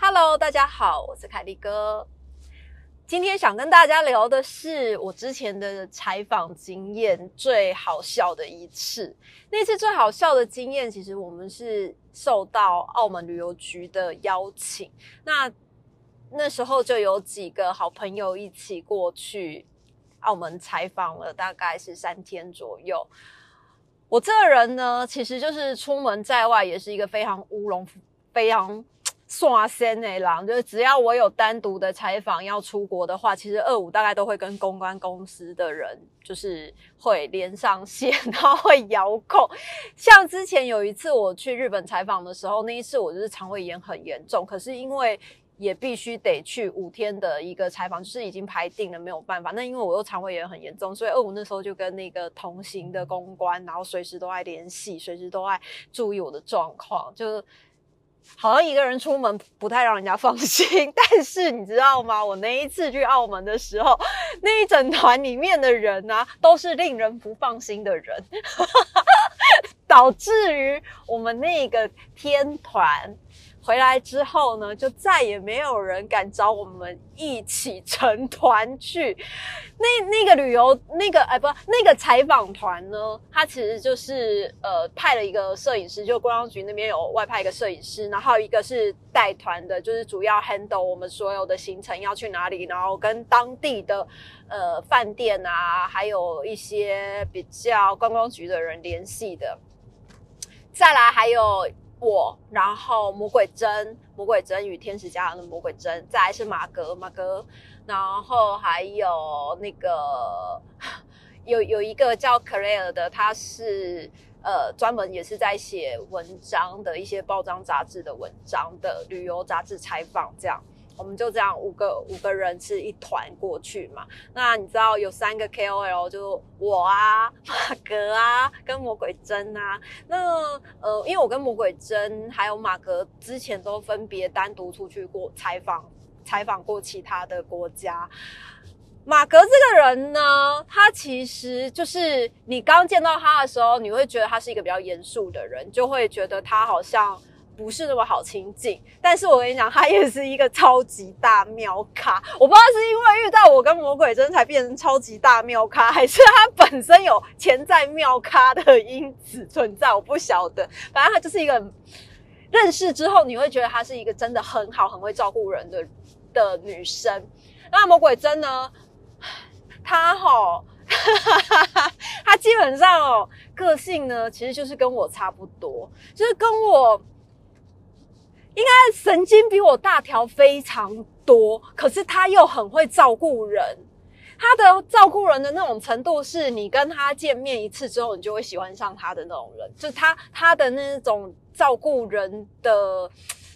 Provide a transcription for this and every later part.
Hello，大家好，我是凯利哥。今天想跟大家聊的是我之前的采访经验最好笑的一次。那次最好笑的经验，其实我们是受到澳门旅游局的邀请，那那时候就有几个好朋友一起过去澳门采访了，大概是三天左右。我这个人呢，其实就是出门在外也是一个非常乌龙、非常。刷先诶啦，就是只要我有单独的采访要出国的话，其实二五大概都会跟公关公司的人就是会连上线，然后会遥控。像之前有一次我去日本采访的时候，那一次我就是肠胃炎很严重，可是因为也必须得去五天的一个采访，就是已经排定了，没有办法。那因为我又肠胃炎很严重，所以二五那时候就跟那个同行的公关，然后随时都在联系，随时都在注意我的状况，就。好像一个人出门不太让人家放心，但是你知道吗？我那一次去澳门的时候，那一整团里面的人啊，都是令人不放心的人，导致于我们那个天团。回来之后呢，就再也没有人敢找我们一起成团去。那那个旅游那个哎不，那个采访团呢，他其实就是呃派了一个摄影师，就观光局那边有外派一个摄影师，然后一个是带团的，就是主要 handle 我们所有的行程要去哪里，然后跟当地的呃饭店啊，还有一些比较观光局的人联系的。再来还有。我，然后魔鬼针，魔鬼针与天使家人的魔鬼针，再来是马格，马格，然后还有那个 有有一个叫 Claire 的，他是呃专门也是在写文章的一些报章杂志的文章的旅游杂志采访这样。我们就这样五个五个人是一团过去嘛？那你知道有三个 KOL，就我啊、马格啊、跟魔鬼针啊。那呃，因为我跟魔鬼针还有马格之前都分别单独出去过采访，采访过其他的国家。马格这个人呢，他其实就是你刚见到他的时候，你会觉得他是一个比较严肃的人，就会觉得他好像。不是那么好亲近，但是我跟你讲，他也是一个超级大妙咖。我不知道是因为遇到我跟魔鬼真才变成超级大妙咖，还是他本身有潜在妙咖的因子存在，我不晓得。反正他就是一个认识之后，你会觉得他是一个真的很好、很会照顾人的的女生。那魔鬼真呢？他哈，他基本上哦，个性呢，其实就是跟我差不多，就是跟我。应该神经比我大条非常多，可是他又很会照顾人。他的照顾人的那种程度，是你跟他见面一次之后，你就会喜欢上他的那种人。就他他的那种照顾人的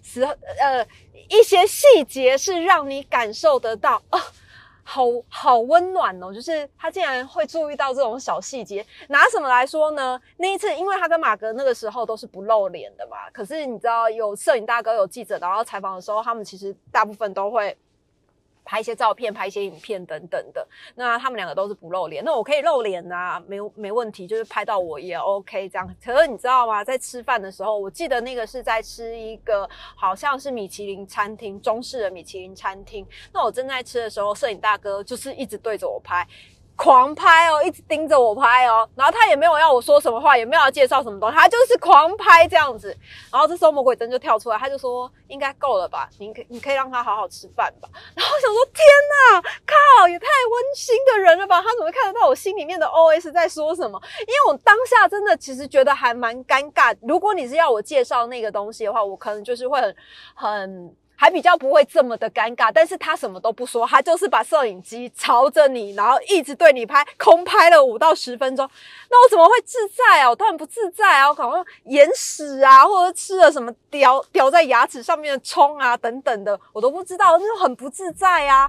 时候，呃，一些细节是让你感受得到啊。好好温暖哦，就是他竟然会注意到这种小细节。拿什么来说呢？那一次，因为他跟马哥那个时候都是不露脸的嘛。可是你知道，有摄影大哥、有记者，然后采访的时候，他们其实大部分都会。拍一些照片，拍一些影片等等的。那他们两个都是不露脸，那我可以露脸啊，没没问题，就是拍到我也 OK 这样。可是你知道吗？在吃饭的时候，我记得那个是在吃一个好像是米其林餐厅，中式的米其林餐厅。那我正在吃的时候，摄影大哥就是一直对着我拍。狂拍哦，一直盯着我拍哦，然后他也没有要我说什么话，也没有要介绍什么东西，他就是狂拍这样子。然后这时候魔鬼灯就跳出来，他就说：“应该够了吧？你可你可以让他好好吃饭吧。”然后我想说：“天哪，靠，也太温馨的人了吧？他怎么看得到我心里面的 OS 在说什么？因为我当下真的其实觉得还蛮尴尬。如果你是要我介绍那个东西的话，我可能就是会很很。”还比较不会这么的尴尬，但是他什么都不说，他就是把摄影机朝着你，然后一直对你拍，空拍了五到十分钟。那我怎么会自在啊？我当然不自在啊！我可能眼屎啊，或者吃了什么叼叼在牙齿上面的葱啊等等的，我都不知道，那就很不自在啊。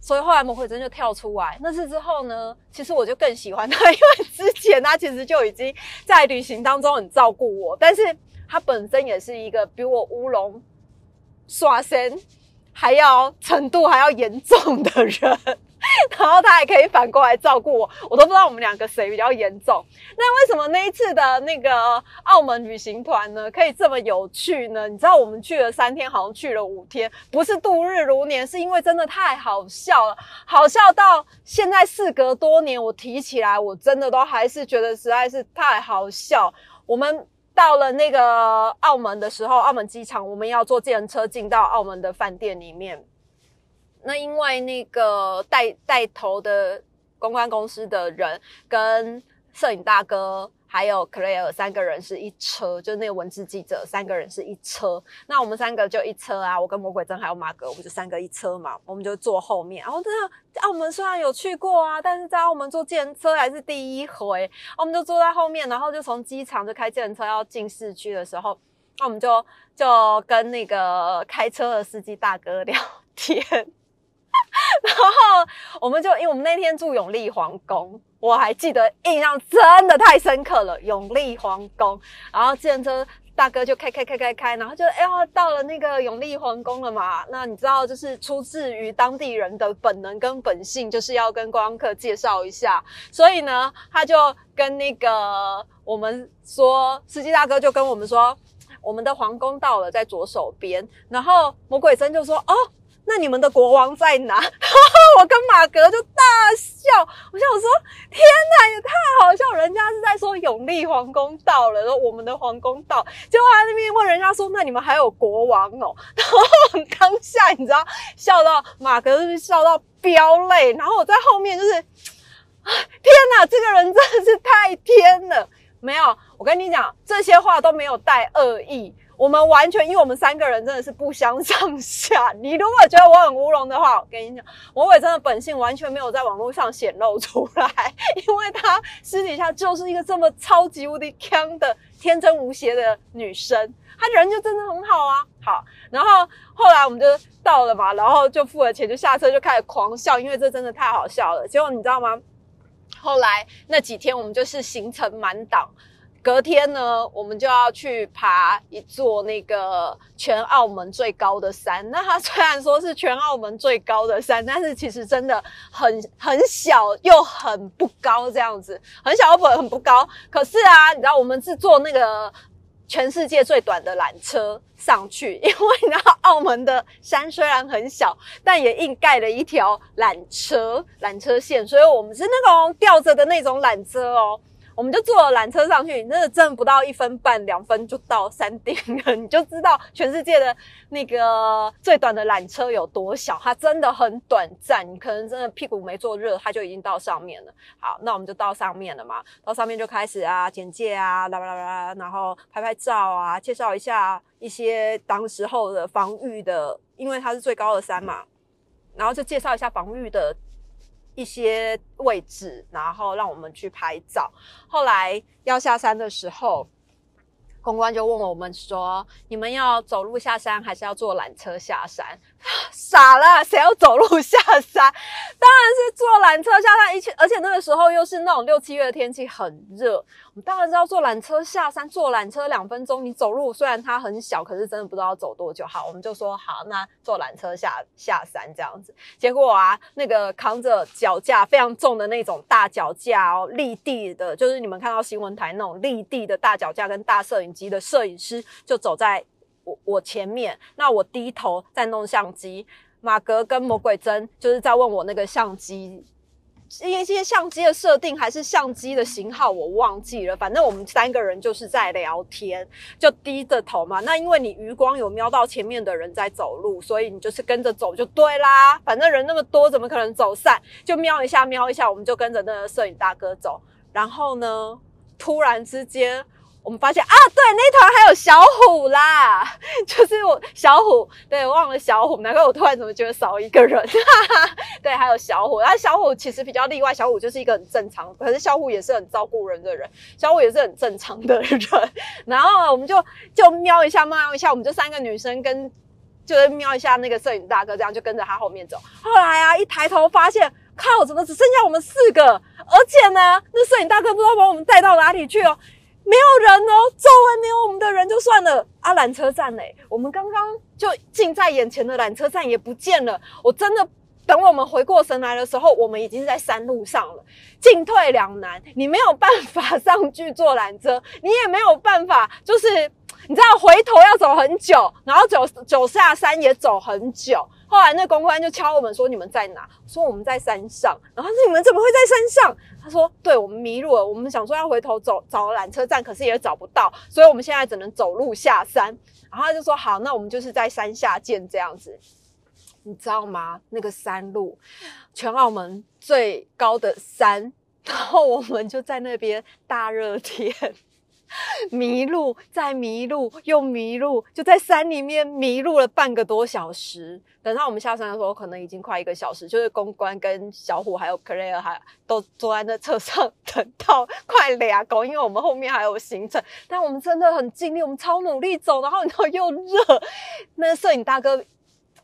所以后来魔鬼真就跳出来。那次之后呢，其实我就更喜欢他，因为之前他其实就已经在旅行当中很照顾我，但是他本身也是一个比我乌龙。刷身还要程度还要严重的人。然后他还可以反过来照顾我，我都不知道我们两个谁比较严重。那为什么那一次的那个澳门旅行团呢，可以这么有趣呢？你知道我们去了三天，好像去了五天，不是度日如年，是因为真的太好笑了，好笑到现在事隔多年，我提起来，我真的都还是觉得实在是太好笑。我们到了那个澳门的时候，澳门机场，我们要坐自行车进到澳门的饭店里面。那因为那个带带头的公关公司的人跟摄影大哥还有 Clare 三个人是一车，就是那个文字记者三个人是一车。那我们三个就一车啊，我跟魔鬼真还有马哥，我们就三个一车嘛，我们就坐后面。然后真的澳门虽然有去过啊，但是在澳门坐电车还是第一回，我们就坐在后面，然后就从机场就开电车要进市区的时候，那我们就就跟那个开车的司机大哥聊天。然后我们就因为我们那天住永利皇宫，我还记得印象真的太深刻了。永利皇宫，然后自行车大哥就开开开开开，然后就哎呀到了那个永利皇宫了嘛。那你知道，就是出自于当地人的本能跟本性，就是要跟观光客介绍一下。所以呢，他就跟那个我们说，司机大哥就跟我们说，我们的皇宫到了，在左手边。然后魔鬼真就说，哦。那你们的国王在哪？我跟马格就大笑。我想说，天哪，也太好笑！人家是在说永利皇宫到了，然后我们的皇宫到，结果他那边问人家说，那你们还有国王哦？然后当下你知道，笑到马格是笑到飙泪。然后我在后面就是，天哪，这个人真的是太天了！没有，我跟你讲，这些话都没有带恶意。我们完全，因为我们三个人真的是不相上下。你如果觉得我很乌龙的话，我跟你讲，魔鬼真的本性完全没有在网络上显露出来，因为他私底下就是一个这么超级无敌强的天真无邪的女生，她人就真的很好啊。好，然后后来我们就到了嘛，然后就付了钱就下车就开始狂笑，因为这真的太好笑了。结果你知道吗？后来那几天我们就是行程满档。隔天呢，我们就要去爬一座那个全澳门最高的山。那它虽然说是全澳门最高的山，但是其实真的很很小又很不高，这样子很小又很不高。可是啊，你知道我们是坐那个全世界最短的缆车上去，因为你知道澳门的山虽然很小，但也硬盖了一条缆车缆车线，所以我们是那种吊着的那种缆车哦。我们就坐了缆车上去，那个真的不到一分半两分就到山顶了，你就知道全世界的那个最短的缆车有多小，它真的很短暂，你可能真的屁股没坐热，它就已经到上面了。好，那我们就到上面了。嘛，到上面就开始啊简介啊，啦啦啦，然后拍拍照啊，介绍一下一些当时候的防御的，因为它是最高的山嘛，然后就介绍一下防御的。一些位置，然后让我们去拍照。后来要下山的时候。公关就问我们说：“你们要走路下山，还是要坐缆车下山？”傻了，谁要走路下山？当然是坐缆车下山。一切，而且那个时候又是那种六七月的天气，很热。我们当然是要坐缆车下山。坐缆车两分钟，你走路虽然它很小，可是真的不知道要走多久。好，我们就说好，那坐缆车下下山这样子。结果啊，那个扛着脚架非常重的那种大脚架哦，立地的，就是你们看到新闻台那种立地的大脚架跟大摄影。机的摄影师就走在我前面，那我低头在弄相机，马格跟魔鬼针就是在问我那个相机一些相机的设定还是相机的型号，我忘记了。反正我们三个人就是在聊天，就低着头嘛。那因为你余光有瞄到前面的人在走路，所以你就是跟着走就对啦。反正人那么多，怎么可能走散？就瞄一下瞄一下，我们就跟着那个摄影大哥走。然后呢，突然之间。我们发现啊，对，那团还有小虎啦，就是我小虎，对，忘了小虎，难怪我突然怎么觉得少一个人，对，还有小虎，然后小虎其实比较例外，小虎就是一个很正常，可是小虎也是很照顾人的人，小虎也是很正常的人，然后我们就就瞄一下，瞄一下，我们就三个女生跟就是瞄一下那个摄影大哥，这样就跟着他后面走。后来啊，一抬头发现，靠，怎么只剩下我们四个？而且呢，那摄影大哥不知道把我们带到哪里去哦。没有人哦，周围没有我们的人就算了啊。缆车站嘞，我们刚刚就近在眼前的缆车站也不见了。我真的等我们回过神来的时候，我们已经在山路上了，进退两难。你没有办法上去坐缆车，你也没有办法，就是你知道回头要走很久，然后走走下山也走很久。后来那公关就敲我们说：“你们在哪？”说：“我们在山上。”然后说：“你们怎么会在山上？”他说：“对我们迷路了，我们想说要回头走找缆车站，可是也找不到，所以我们现在只能走路下山。”然后他就说：“好，那我们就是在山下见这样子。”你知道吗？那个山路，全澳门最高的山，然后我们就在那边大热天。迷路，再迷路，又迷路，就在山里面迷路了半个多小时。等到我们下山的时候，可能已经快一个小时。就是公关跟小虎还有 Clare 还都坐在那车上等到快俩狗，因为我们后面还有行程。但我们真的很尽力，我们超努力走，然后然后又热。那摄影大哥。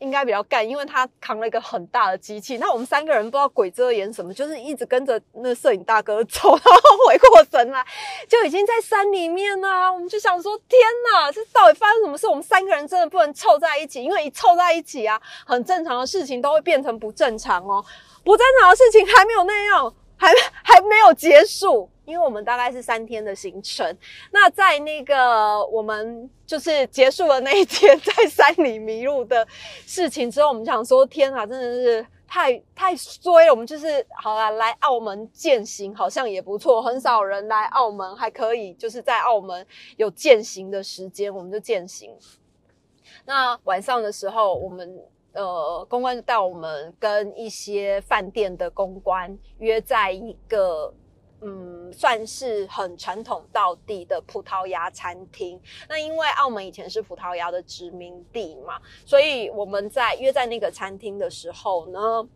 应该比较干，因为他扛了一个很大的机器。那我们三个人不知道鬼遮眼什么，就是一直跟着那摄影大哥走，然后回过神来，就已经在山里面啦。我们就想说，天哪，这到底发生什么事？我们三个人真的不能凑在一起，因为一凑在一起啊，很正常的事情都会变成不正常哦。不正常的事情还没有那样，还还没有结束。因为我们大概是三天的行程，那在那个我们就是结束了那一天 在山里迷路的事情之后，我们想说天啊，真的是太太衰了。我们就是好了，来澳门践行好像也不错，很少人来澳门还可以，就是在澳门有践行的时间，我们就践行。那晚上的时候，我们呃公关就带我们跟一些饭店的公关约在一个。嗯，算是很传统到地的葡萄牙餐厅。那因为澳门以前是葡萄牙的殖民地嘛，所以我们在约在那个餐厅的时候呢，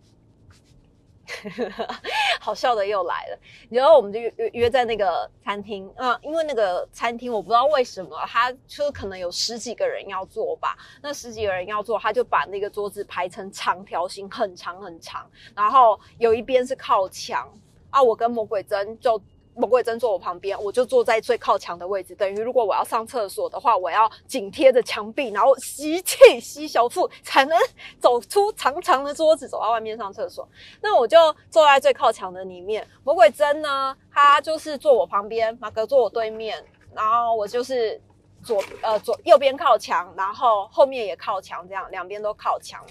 好笑的又来了。然后我们就约约在那个餐厅啊，因为那个餐厅我不知道为什么，他就可能有十几个人要坐吧。那十几个人要坐，他就把那个桌子排成长条形，很长很长，然后有一边是靠墙。啊，我跟魔鬼针就魔鬼针坐我旁边，我就坐在最靠墙的位置。等于如果我要上厕所的话，我要紧贴着墙壁，然后吸气吸小腹，才能走出长长的桌子，走到外面上厕所。那我就坐在最靠墙的里面。魔鬼针呢，他就是坐我旁边，马哥坐我对面，然后我就是左呃左右边靠墙，然后后面也靠墙，这样两边都靠墙。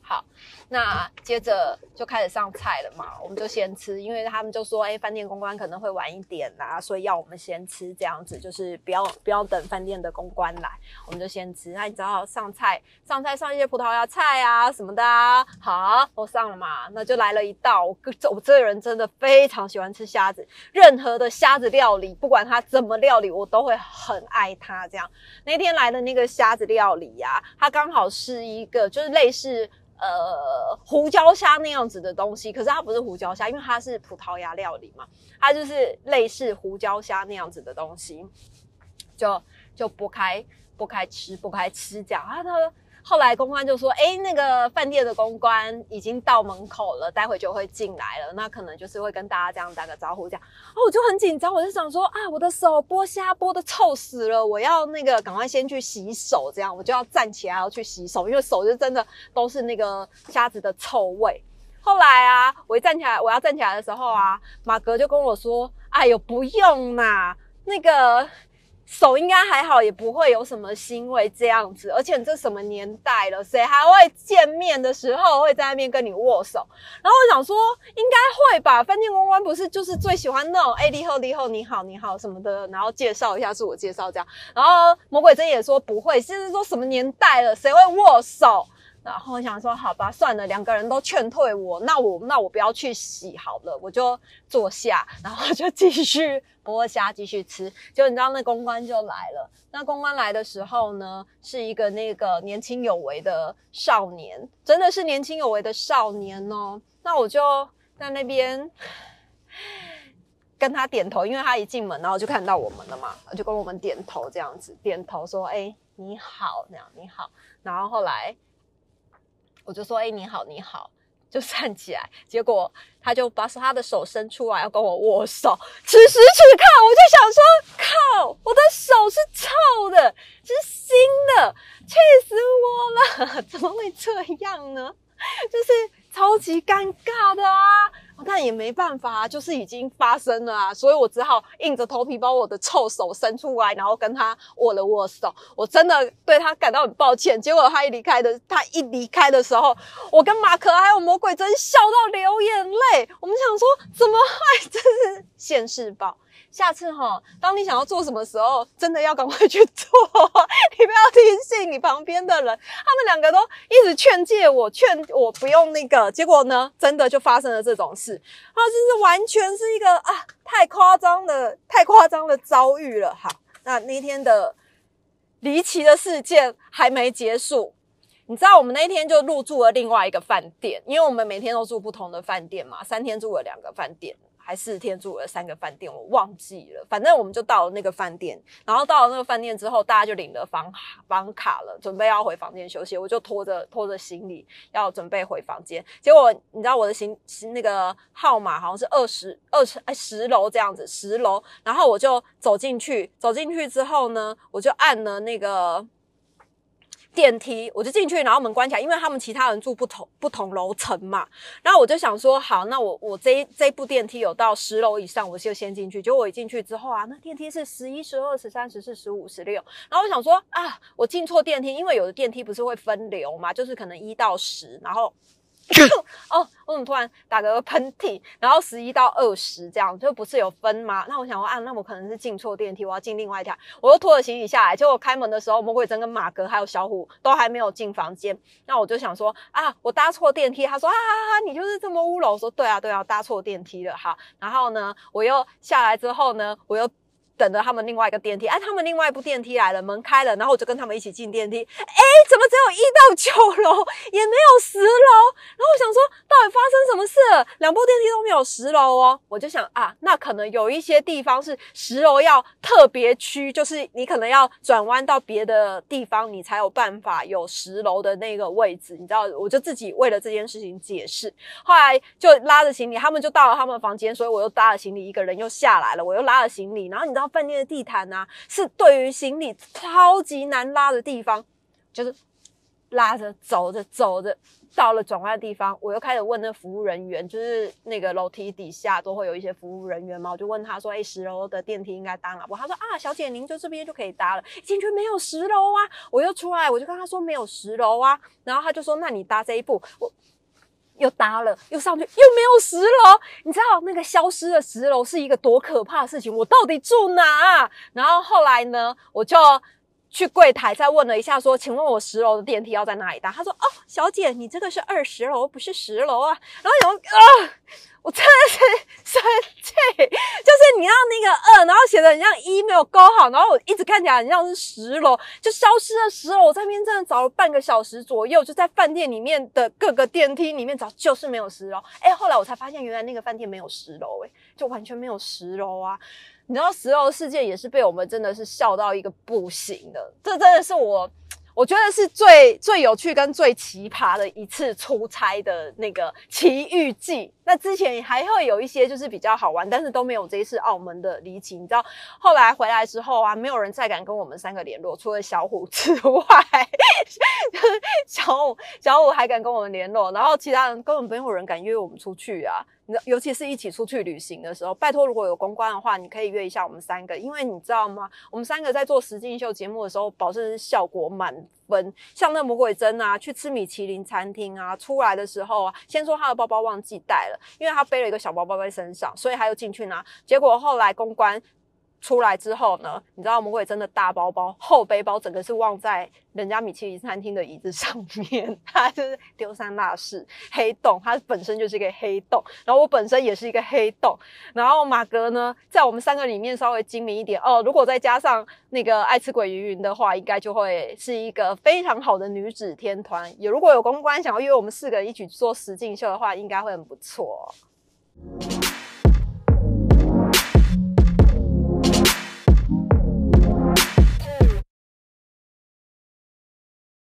好。那接着就开始上菜了嘛，我们就先吃，因为他们就说，哎，饭店公关可能会晚一点啦，所以要我们先吃，这样子就是不要不要等饭店的公关来，我们就先吃。那你知道上菜上菜上一些葡萄牙菜啊什么的，啊好都上了嘛，那就来了一道，我我这个人真的非常喜欢吃虾子，任何的虾子料理，不管它怎么料理，我都会很爱它。这样那天来的那个虾子料理呀，它刚好是一个就是类似。呃，胡椒虾那样子的东西，可是它不是胡椒虾，因为它是葡萄牙料理嘛，它就是类似胡椒虾那样子的东西，就就剥开剥开吃，剥开吃这样啊，他。后来公关就说：“哎，那个饭店的公关已经到门口了，待会就会进来了。那可能就是会跟大家这样打个招呼，这样。哦，我就很紧张，我就想说啊，我的手剥虾剥的臭死了，我要那个赶快先去洗手，这样我就要站起来要去洗手，因为手就真的都是那个虾子的臭味。后来啊，我一站起来，我要站起来的时候啊，马格就跟我说：哎呦，不用啦，那个。”手应该还好，也不会有什么腥味这样子。而且这什么年代了，谁还会见面的时候会在那边跟你握手？然后我想说，应该会吧。饭店公关不是就是最喜欢那种哎，你好，你好，你好，你好什么的，然后介绍一下自我介绍这样。然后魔鬼真也说不会，现在说什么年代了，谁会握手？然后我想说，好吧，算了，两个人都劝退我，那我那我不要去洗好了，我就坐下，然后就继续剥虾，继续吃。就你知道，那公关就来了。那公关来的时候呢，是一个那个年轻有为的少年，真的是年轻有为的少年哦。那我就在那边跟他点头，因为他一进门，然后就看到我们了嘛，就跟我们点头这样子，点头说：“哎，你好，那样你好。”然后后来。我就说，哎，你好，你好。就站起来，结果他就把手他的手伸出来要跟我握手。此时此刻，我就想说：靠，我的手是臭的，是新的，气死我了！怎么会这样呢？就是超级尴尬的啊！但也没办法，就是已经发生了啊，所以我只好硬着头皮把我的臭手伸出来，然后跟他握了握手。我真的对他感到很抱歉。结果他一离开的，他一离开的时候，我跟马可还有魔鬼真笑到流眼泪。我们想说，怎么会？真是现世报。下次哈，当你想要做什么时候，真的要赶快去做，你不要听信你旁边的人，他们两个都一直劝诫我，劝我不用那个，结果呢，真的就发生了这种事，啊，这是完全是一个啊，太夸张的，太夸张的遭遇了。好，那那天的离奇的事件还没结束，你知道我们那天就入住了另外一个饭店，因为我们每天都住不同的饭店嘛，三天住了两个饭店。还四天住了三个饭店，我忘记了。反正我们就到了那个饭店，然后到了那个饭店之后，大家就领了房房卡了，准备要回房间休息。我就拖着拖着行李要准备回房间，结果你知道我的行那个号码好像是二十二层哎十楼这样子，十楼。然后我就走进去，走进去之后呢，我就按了那个。电梯，我就进去，然后门关起来，因为他们其他人住不同不同楼层嘛。然后我就想说，好，那我我这这部电梯有到十楼以上，我就先进去。结果我一进去之后啊，那电梯是十一、十二、十三、十四、十五、十六。然后我想说啊，我进错电梯，因为有的电梯不是会分流嘛，就是可能一到十，然后。哦，我怎么突然打个喷嚏？然后十一到二十这样，就不是有分吗？那我想说啊，那我可能是进错电梯，我要进另外一条。我又拖着行李下来，结果开门的时候，魔鬼真跟马哥还有小虎都还没有进房间。那我就想说啊，我搭错电梯。他说啊哈哈，你就是这么乌龙。我说对啊对啊，搭错电梯了哈。然后呢，我又下来之后呢，我又。等着他们另外一个电梯，哎，他们另外一部电梯来了，门开了，然后我就跟他们一起进电梯，哎，怎么只有一到九楼，也没有十楼？然后我想说，到底发生什么事了？两部电梯都没有十楼哦，我就想啊，那可能有一些地方是十楼要特别区，就是你可能要转弯到别的地方，你才有办法有十楼的那个位置，你知道？我就自己为了这件事情解释，后来就拉着行李，他们就到了他们房间，所以我又搭了行李，一个人又下来了，我又拉了行李，然后你知道？饭店的地毯啊，是对于行李超级难拉的地方，就是拉着走着走着，到了转弯的地方，我又开始问那服务人员，就是那个楼梯底下都会有一些服务人员嘛，我就问他说：“哎，十楼的电梯应该搭哪？”不，他说：“啊，小姐，您就这边就可以搭了。”进去没有十楼啊，我又出来，我就跟他说没有十楼啊，然后他就说：“那你搭这一步。”我。又搭了，又上去，又没有十楼。你知道那个消失的十楼是一个多可怕的事情？我到底住哪？然后后来呢，我就去柜台再问了一下，说：“请问我十楼的电梯要在哪里搭？”他说：“哦，小姐，你这个是二十楼，不是十楼啊。”然后有啊。我真的是生气，就是你让那个二，然后写的很像一没有勾好，然后我一直看起来很像是十楼，就消失了十楼。我在那边真的找了半个小时左右，就在饭店里面的各个电梯里面找，就是没有十楼。哎，后来我才发现，原来那个饭店没有十楼，哎，就完全没有十楼啊！你知道十楼事件也是被我们真的是笑到一个不行的，这真的是我。我觉得是最最有趣跟最奇葩的一次出差的那个奇遇记。那之前还会有一些就是比较好玩，但是都没有这一次澳门的离奇。你知道，后来回来之后啊，没有人再敢跟我们三个联络，除了小虎之外，小虎小虎还敢跟我们联络，然后其他人根本没有人敢约我们出去啊。尤其是一起出去旅行的时候，拜托，如果有公关的话，你可以约一下我们三个，因为你知道吗？我们三个在做实境秀节目的时候，保证效果满分。像那魔鬼针啊，去吃米其林餐厅啊，出来的时候啊，先说他的包包忘记带了，因为他背了一个小包包在身上，所以他又进去拿。结果后来公关。出来之后呢，你知道魔鬼真的大包包厚背包整个是忘在人家米其林餐厅的椅子上面，他就是丢三落四，黑洞，它本身就是一个黑洞，然后我本身也是一个黑洞，然后马哥呢在我们三个里面稍微精明一点哦，如果再加上那个爱吃鬼云云的话，应该就会是一个非常好的女子天团。也如果有公关想要约我们四个人一起做实境秀的话，应该会很不错。